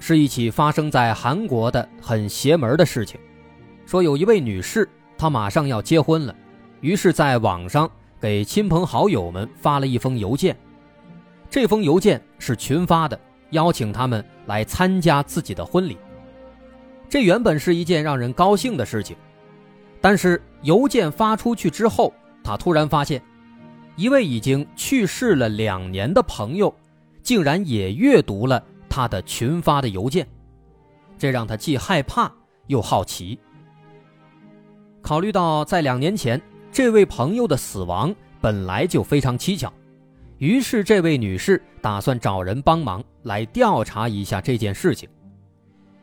是一起发生在韩国的很邪门的事情。说有一位女士，她马上要结婚了，于是在网上给亲朋好友们发了一封邮件。这封邮件是群发的，邀请他们来参加自己的婚礼。这原本是一件让人高兴的事情，但是邮件发出去之后，她突然发现，一位已经去世了两年的朋友。竟然也阅读了他的群发的邮件，这让他既害怕又好奇。考虑到在两年前这位朋友的死亡本来就非常蹊跷，于是这位女士打算找人帮忙来调查一下这件事情。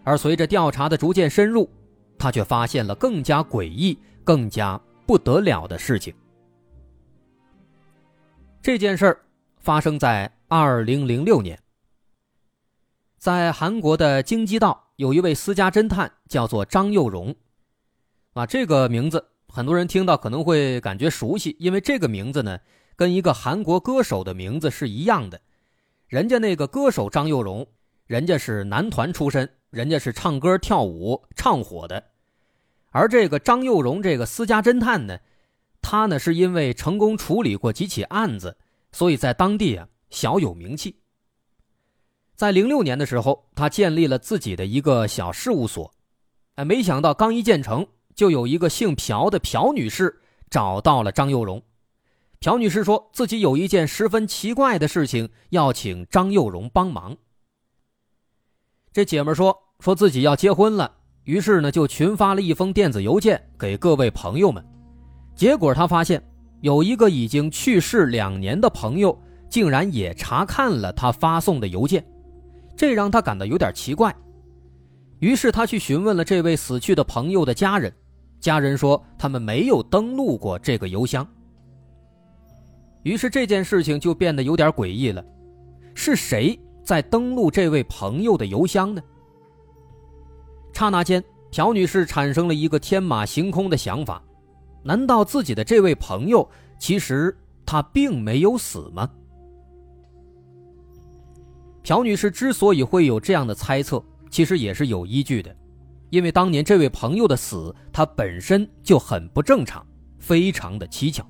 而随着调查的逐渐深入，她却发现了更加诡异、更加不得了的事情。这件事儿发生在。二零零六年，在韩国的京畿道有一位私家侦探，叫做张佑荣。啊，这个名字很多人听到可能会感觉熟悉，因为这个名字呢，跟一个韩国歌手的名字是一样的。人家那个歌手张佑荣，人家是男团出身，人家是唱歌跳舞唱火的。而这个张佑荣这个私家侦探呢，他呢是因为成功处理过几起案子，所以在当地啊。小有名气。在零六年的时候，他建立了自己的一个小事务所，哎，没想到刚一建成，就有一个姓朴的朴女士找到了张佑荣。朴女士说自己有一件十分奇怪的事情，要请张佑荣帮忙。这姐们说说自己要结婚了，于是呢就群发了一封电子邮件给各位朋友们。结果她发现有一个已经去世两年的朋友。竟然也查看了他发送的邮件，这让他感到有点奇怪。于是他去询问了这位死去的朋友的家人，家人说他们没有登录过这个邮箱。于是这件事情就变得有点诡异了，是谁在登录这位朋友的邮箱呢？刹那间，朴女士产生了一个天马行空的想法：难道自己的这位朋友其实他并没有死吗？朴女士之所以会有这样的猜测，其实也是有依据的，因为当年这位朋友的死，他本身就很不正常，非常的蹊跷。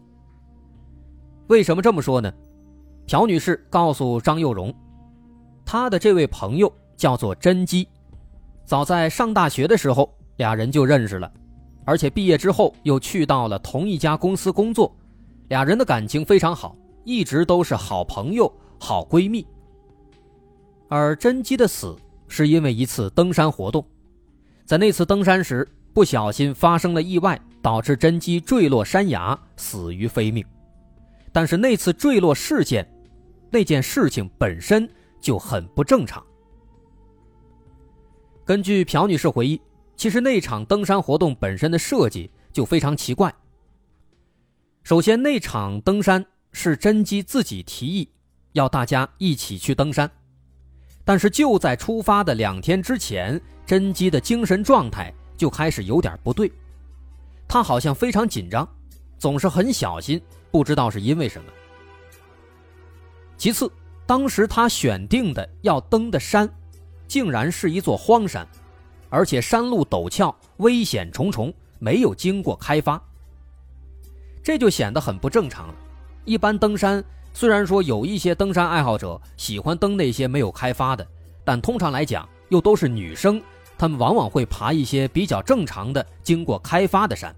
为什么这么说呢？朴女士告诉张幼荣，她的这位朋友叫做甄姬，早在上大学的时候，俩人就认识了，而且毕业之后又去到了同一家公司工作，俩人的感情非常好，一直都是好朋友、好闺蜜。而甄姬的死是因为一次登山活动，在那次登山时不小心发生了意外，导致甄姬坠落山崖，死于非命。但是那次坠落事件，那件事情本身就很不正常。根据朴女士回忆，其实那场登山活动本身的设计就非常奇怪。首先，那场登山是甄姬自己提议，要大家一起去登山。但是就在出发的两天之前，甄姬的精神状态就开始有点不对，她好像非常紧张，总是很小心，不知道是因为什么。其次，当时他选定的要登的山，竟然是一座荒山，而且山路陡峭，危险重重，没有经过开发，这就显得很不正常了。一般登山。虽然说有一些登山爱好者喜欢登那些没有开发的，但通常来讲又都是女生，她们往往会爬一些比较正常的、经过开发的山。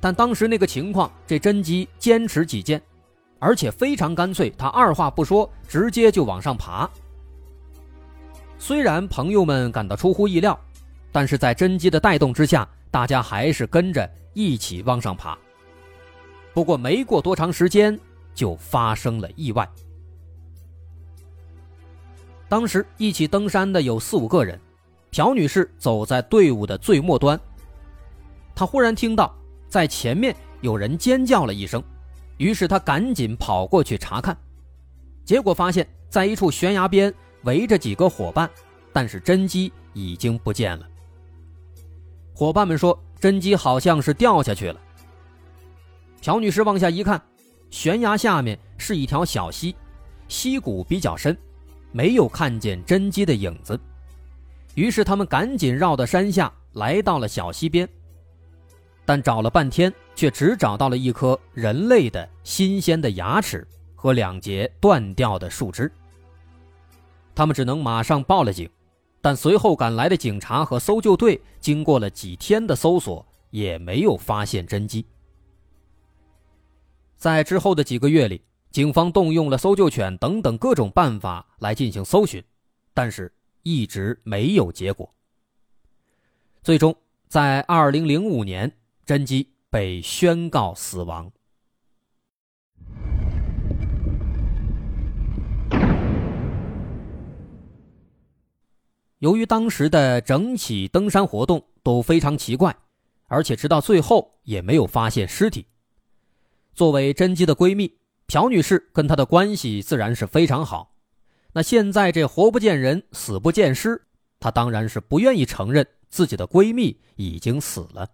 但当时那个情况，这甄姬坚持己见，而且非常干脆，她二话不说，直接就往上爬。虽然朋友们感到出乎意料，但是在甄姬的带动之下，大家还是跟着一起往上爬。不过没过多长时间。就发生了意外。当时一起登山的有四五个人，朴女士走在队伍的最末端。她忽然听到在前面有人尖叫了一声，于是她赶紧跑过去查看，结果发现，在一处悬崖边围着几个伙伴，但是甄姬已经不见了。伙伴们说，甄姬好像是掉下去了。朴女士往下一看，悬崖下面是一条小溪，溪谷比较深。没有看见甄姬的影子，于是他们赶紧绕到山下，来到了小溪边。但找了半天，却只找到了一颗人类的新鲜的牙齿和两节断掉的树枝。他们只能马上报了警，但随后赶来的警察和搜救队经过了几天的搜索，也没有发现甄姬。在之后的几个月里。警方动用了搜救犬等等各种办法来进行搜寻，但是一直没有结果。最终，在二零零五年，甄姬被宣告死亡。由于当时的整起登山活动都非常奇怪，而且直到最后也没有发现尸体。作为甄姬的闺蜜。朴女士跟她的关系自然是非常好，那现在这活不见人，死不见尸，她当然是不愿意承认自己的闺蜜已经死了。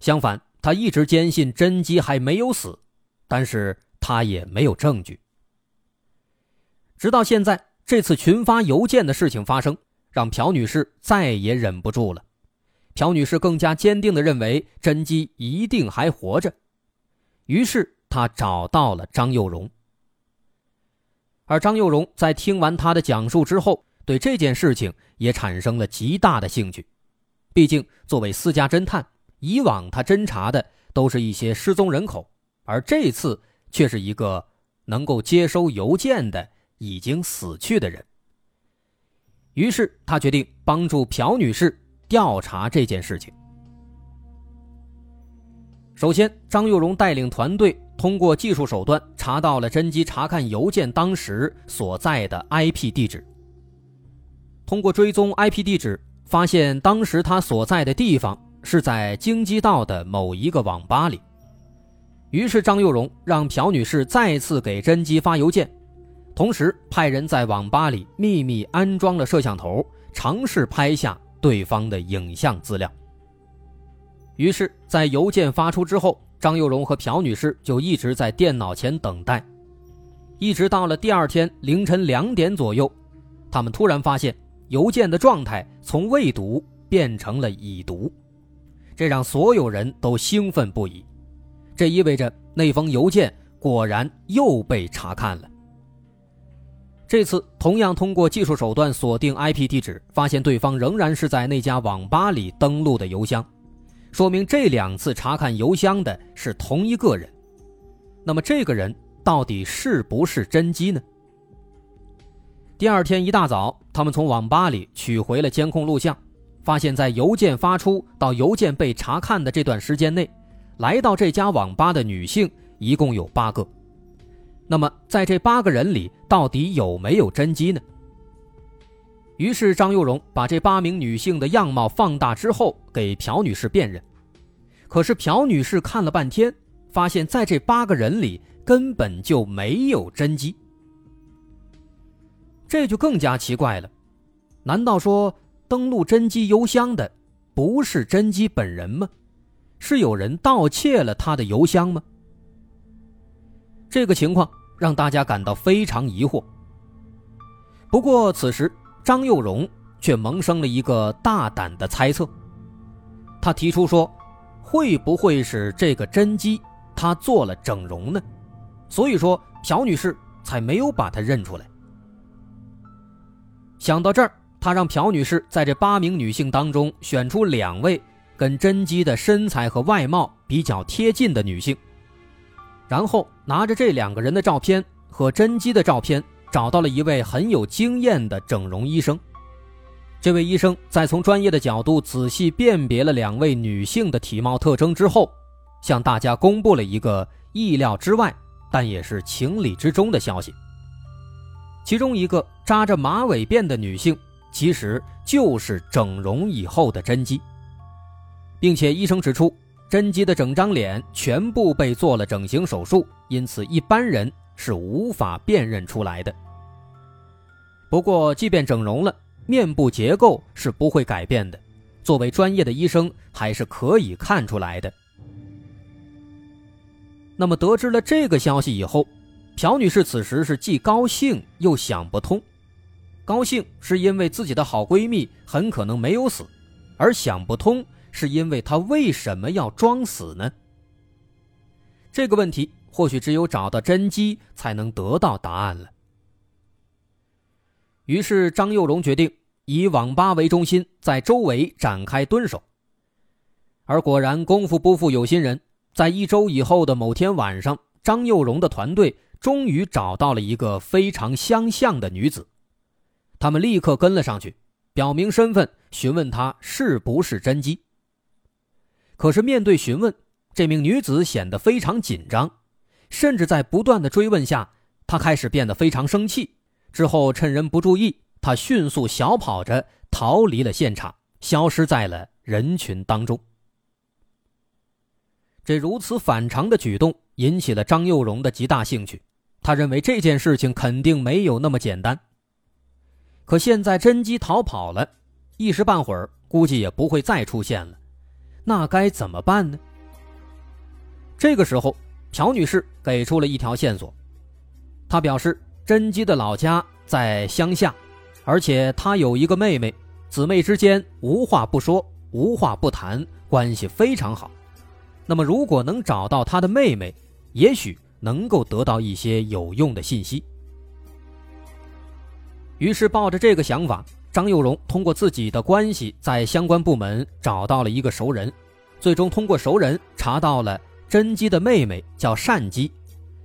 相反，她一直坚信甄姬还没有死，但是她也没有证据。直到现在，这次群发邮件的事情发生，让朴女士再也忍不住了。朴女士更加坚定地认为甄姬一定还活着，于是。他找到了张幼荣，而张幼荣在听完他的讲述之后，对这件事情也产生了极大的兴趣。毕竟，作为私家侦探，以往他侦查的都是一些失踪人口，而这次却是一个能够接收邮件的已经死去的人。于是，他决定帮助朴女士调查这件事情。首先，张幼荣带领团队。通过技术手段查到了甄姬查看邮件当时所在的 IP 地址。通过追踪 IP 地址，发现当时他所在的地方是在京畿道的某一个网吧里。于是张幼荣让朴女士再次给甄姬发邮件，同时派人在网吧里秘密安装了摄像头，尝试拍下对方的影像资料。于是，在邮件发出之后。张幼荣和朴女士就一直在电脑前等待，一直到了第二天凌晨两点左右，他们突然发现邮件的状态从未读变成了已读，这让所有人都兴奋不已。这意味着那封邮件果然又被查看了。这次同样通过技术手段锁定 IP 地址，发现对方仍然是在那家网吧里登录的邮箱。说明这两次查看邮箱的是同一个人，那么这个人到底是不是甄姬呢？第二天一大早，他们从网吧里取回了监控录像，发现，在邮件发出到邮件被查看的这段时间内，来到这家网吧的女性一共有八个。那么，在这八个人里，到底有没有甄姬呢？于是张幼荣把这八名女性的样貌放大之后，给朴女士辨认。可是朴女士看了半天，发现在这八个人里根本就没有甄姬。这就更加奇怪了，难道说登录甄姬邮箱的不是甄姬本人吗？是有人盗窃了她的邮箱吗？这个情况让大家感到非常疑惑。不过此时。张幼荣却萌生了一个大胆的猜测，他提出说：“会不会是这个甄姬她做了整容呢？所以说朴女士才没有把她认出来。”想到这儿，他让朴女士在这八名女性当中选出两位跟甄姬的身材和外貌比较贴近的女性，然后拿着这两个人的照片和甄姬的照片。找到了一位很有经验的整容医生，这位医生在从专业的角度仔细辨别了两位女性的体貌特征之后，向大家公布了一个意料之外，但也是情理之中的消息。其中一个扎着马尾辫的女性，其实就是整容以后的甄姬，并且医生指出，甄姬的整张脸全部被做了整形手术，因此一般人是无法辨认出来的。不过，即便整容了，面部结构是不会改变的，作为专业的医生，还是可以看出来的。那么，得知了这个消息以后，朴女士此时是既高兴又想不通。高兴是因为自己的好闺蜜很可能没有死，而想不通是因为她为什么要装死呢？这个问题或许只有找到真姬才能得到答案了。于是张幼荣决定以网吧为中心，在周围展开蹲守。而果然功夫不负有心人，在一周以后的某天晚上，张幼荣的团队终于找到了一个非常相像的女子。他们立刻跟了上去，表明身份，询问她是不是真姬。可是面对询问，这名女子显得非常紧张，甚至在不断的追问下，他开始变得非常生气。之后趁人不注意，他迅速小跑着逃离了现场，消失在了人群当中。这如此反常的举动引起了张幼荣的极大兴趣，他认为这件事情肯定没有那么简单。可现在甄姬逃跑了，一时半会儿估计也不会再出现了，那该怎么办呢？这个时候，朴女士给出了一条线索，她表示甄姬的老家在乡下，而且她有一个妹妹，姊妹之间无话不说，无话不谈，关系非常好。那么，如果能找到她的妹妹，也许能够得到一些有用的信息。于是，抱着这个想法，张幼荣通过自己的关系，在相关部门找到了一个熟人，最终通过熟人查到了甄姬的妹妹叫单姬，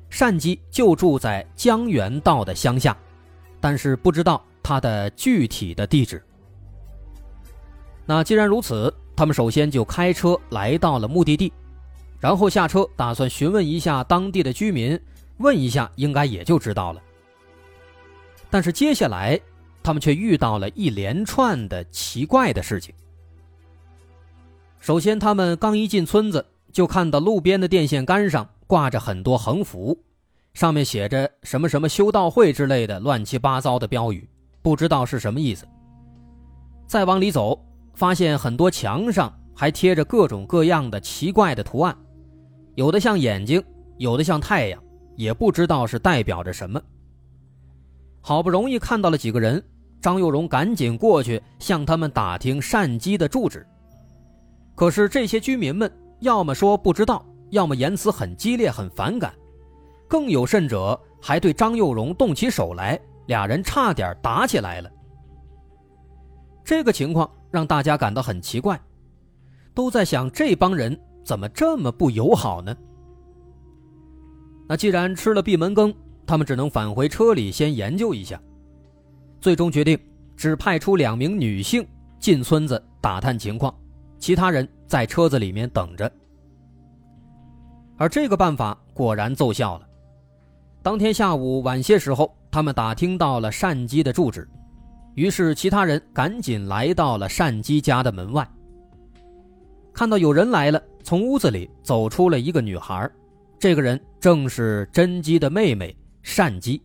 单姬就住在江原道的乡下，但是不知道她的具体的地址。那既然如此，他们首先就开车来到了目的地，然后下车打算询问一下当地的居民，问一下应该也就知道了。但是接下来，他们却遇到了一连串的奇怪的事情。首先，他们刚一进村子，就看到路边的电线杆上挂着很多横幅，上面写着什么什么修道会之类的乱七八糟的标语，不知道是什么意思。再往里走，发现很多墙上还贴着各种各样的奇怪的图案，有的像眼睛，有的像太阳，也不知道是代表着什么。好不容易看到了几个人，张幼荣赶紧过去向他们打听善姬的住址。可是这些居民们要么说不知道，要么言辞很激烈、很反感，更有甚者还对张幼荣动起手来，俩人差点打起来了。这个情况让大家感到很奇怪，都在想这帮人怎么这么不友好呢？那既然吃了闭门羹。他们只能返回车里先研究一下，最终决定只派出两名女性进村子打探情况，其他人在车子里面等着。而这个办法果然奏效了。当天下午晚些时候，他们打听到了善姬的住址，于是其他人赶紧来到了善姬家的门外。看到有人来了，从屋子里走出了一个女孩，这个人正是甄姬的妹妹。善姬。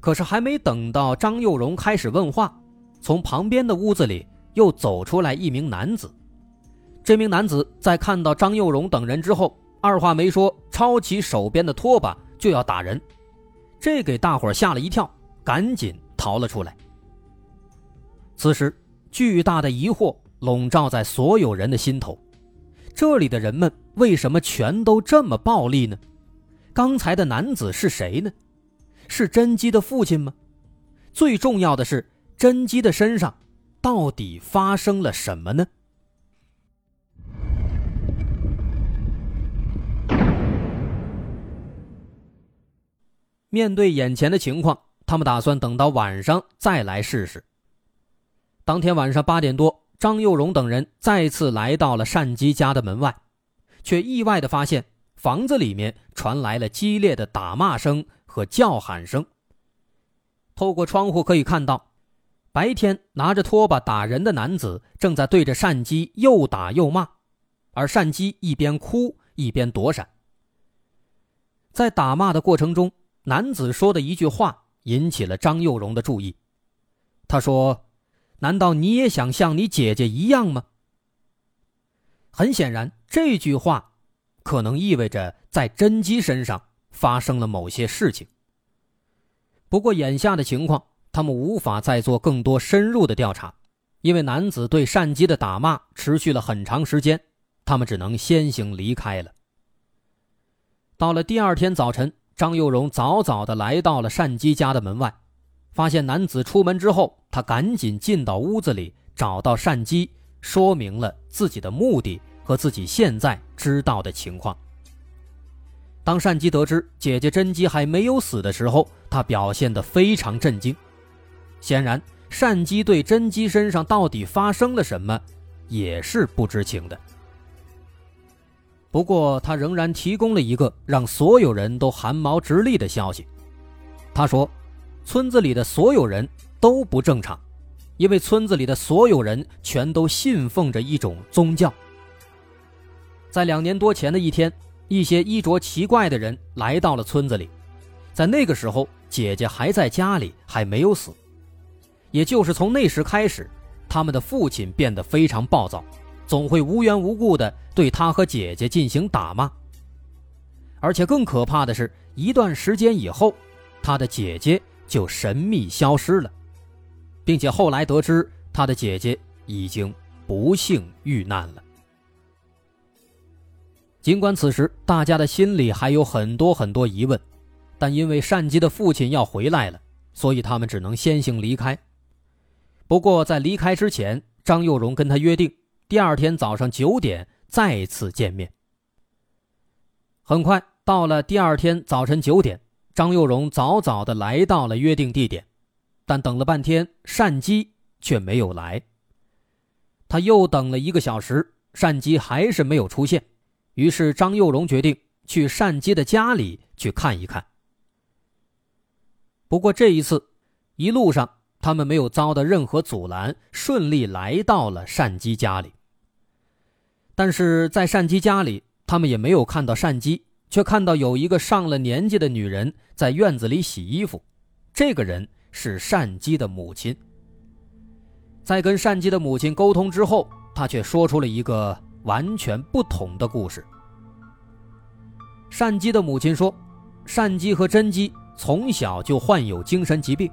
可是还没等到张幼荣开始问话，从旁边的屋子里又走出来一名男子。这名男子在看到张幼荣等人之后，二话没说，抄起手边的拖把就要打人，这给大伙吓了一跳，赶紧逃了出来。此时，巨大的疑惑笼罩在所有人的心头：这里的人们为什么全都这么暴力呢？刚才的男子是谁呢？是甄姬的父亲吗？最重要的是，甄姬的身上到底发生了什么呢？面对眼前的情况，他们打算等到晚上再来试试。当天晚上八点多，张幼荣等人再次来到了单姬家的门外，却意外的发现。房子里面传来了激烈的打骂声和叫喊声。透过窗户可以看到，白天拿着拖把打人的男子正在对着善姬又打又骂，而善姬一边哭一边躲闪。在打骂的过程中，男子说的一句话引起了张幼荣的注意。他说：“难道你也想像你姐姐一样吗？”很显然，这句话可能意味着在甄姬身上发生了某些事情。不过，眼下的情况，他们无法再做更多深入的调查，因为男子对善姬的打骂持续了很长时间，他们只能先行离开了。到了第二天早晨，张幼荣早早的来到了善姬家的门外，发现男子出门之后，他赶紧进到屋子里，找到善姬，说明了自己的目的和自己现在知道的情况。当善姬得知姐姐甄姬还没有死的时候，他表现得非常震惊。显然，善姬对甄姬身上到底发生了什么，也是不知情的。不过，他仍然提供了一个让所有人都汗毛直立的消息。他说：“村子里的所有人都不正常，因为村子里的所有人全都信奉着一种宗教。”在两年多前的一天，一些衣着奇怪的人来到了村子里。在那个时候，姐姐还在家里，还没有死。也就是从那时开始，他们的父亲变得非常暴躁。总会无缘无故的对他和姐姐进行打骂，而且更可怕的是，一段时间以后，他的姐姐就神秘消失了，并且后来得知他的姐姐已经不幸遇难了。尽管此时大家的心里还有很多很多疑问，但因为善姬的父亲要回来了，所以他们只能先行离开。不过在离开之前，张幼荣跟他约定。第二天早上九点再次见面。很快到了第二天早晨九点，张幼荣早早的来到了约定地点，但等了半天，善姬却没有来。他又等了一个小时，善姬还是没有出现，于是张幼荣决定去善姬的家里去看一看。不过这一次，一路上他们没有遭到任何阻拦，顺利来到了善姬家里。但是在善姬家里，他们也没有看到善姬，却看到有一个上了年纪的女人在院子里洗衣服。这个人是善姬的母亲。在跟善姬的母亲沟通之后，他却说出了一个完全不同的故事。善姬的母亲说，善姬和甄姬从小就患有精神疾病，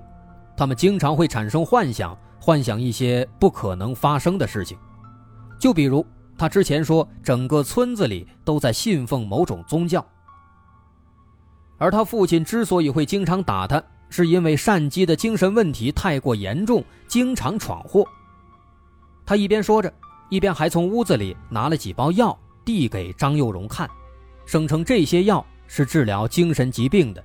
他们经常会产生幻想，幻想一些不可能发生的事情，就比如。他之前说，整个村子里都在信奉某种宗教，而他父亲之所以会经常打他，是因为善姬的精神问题太过严重，经常闯祸。他一边说着，一边还从屋子里拿了几包药递给张幼荣看，声称这些药是治疗精神疾病的。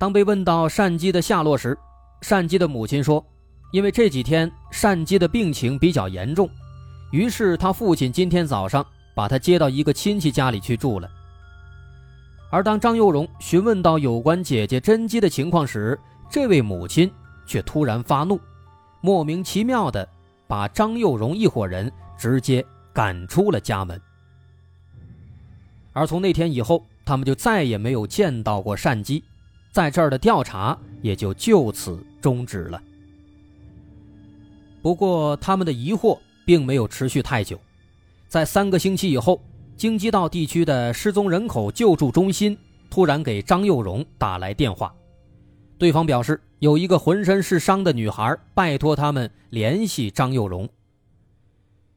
当被问到善姬的下落时，善姬的母亲说，因为这几天善姬的病情比较严重。于是他父亲今天早上把他接到一个亲戚家里去住了。而当张幼荣询问到有关姐姐甄姬的情况时，这位母亲却突然发怒，莫名其妙的把张幼荣一伙人直接赶出了家门。而从那天以后，他们就再也没有见到过善姬，在这儿的调查也就就此终止了。不过他们的疑惑。并没有持续太久，在三个星期以后，京畿道地区的失踪人口救助中心突然给张幼荣打来电话，对方表示有一个浑身是伤的女孩拜托他们联系张幼荣。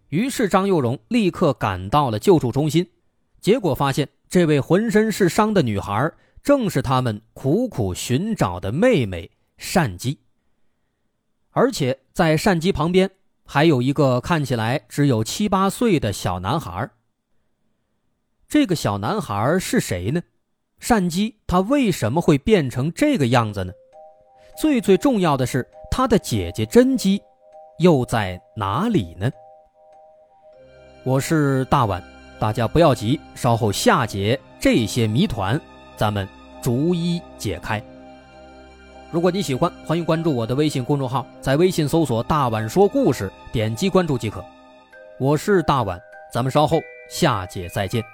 于是张幼荣立刻赶到了救助中心，结果发现这位浑身是伤的女孩正是他们苦苦寻找的妹妹善姬，而且在善姬旁边。还有一个看起来只有七八岁的小男孩。这个小男孩是谁呢？善姬他为什么会变成这个样子呢？最最重要的是，他的姐姐甄姬又在哪里呢？我是大碗，大家不要急，稍后下节这些谜团咱们逐一解开。如果你喜欢，欢迎关注我的微信公众号，在微信搜索“大碗说故事”，点击关注即可。我是大碗，咱们稍后下节再见。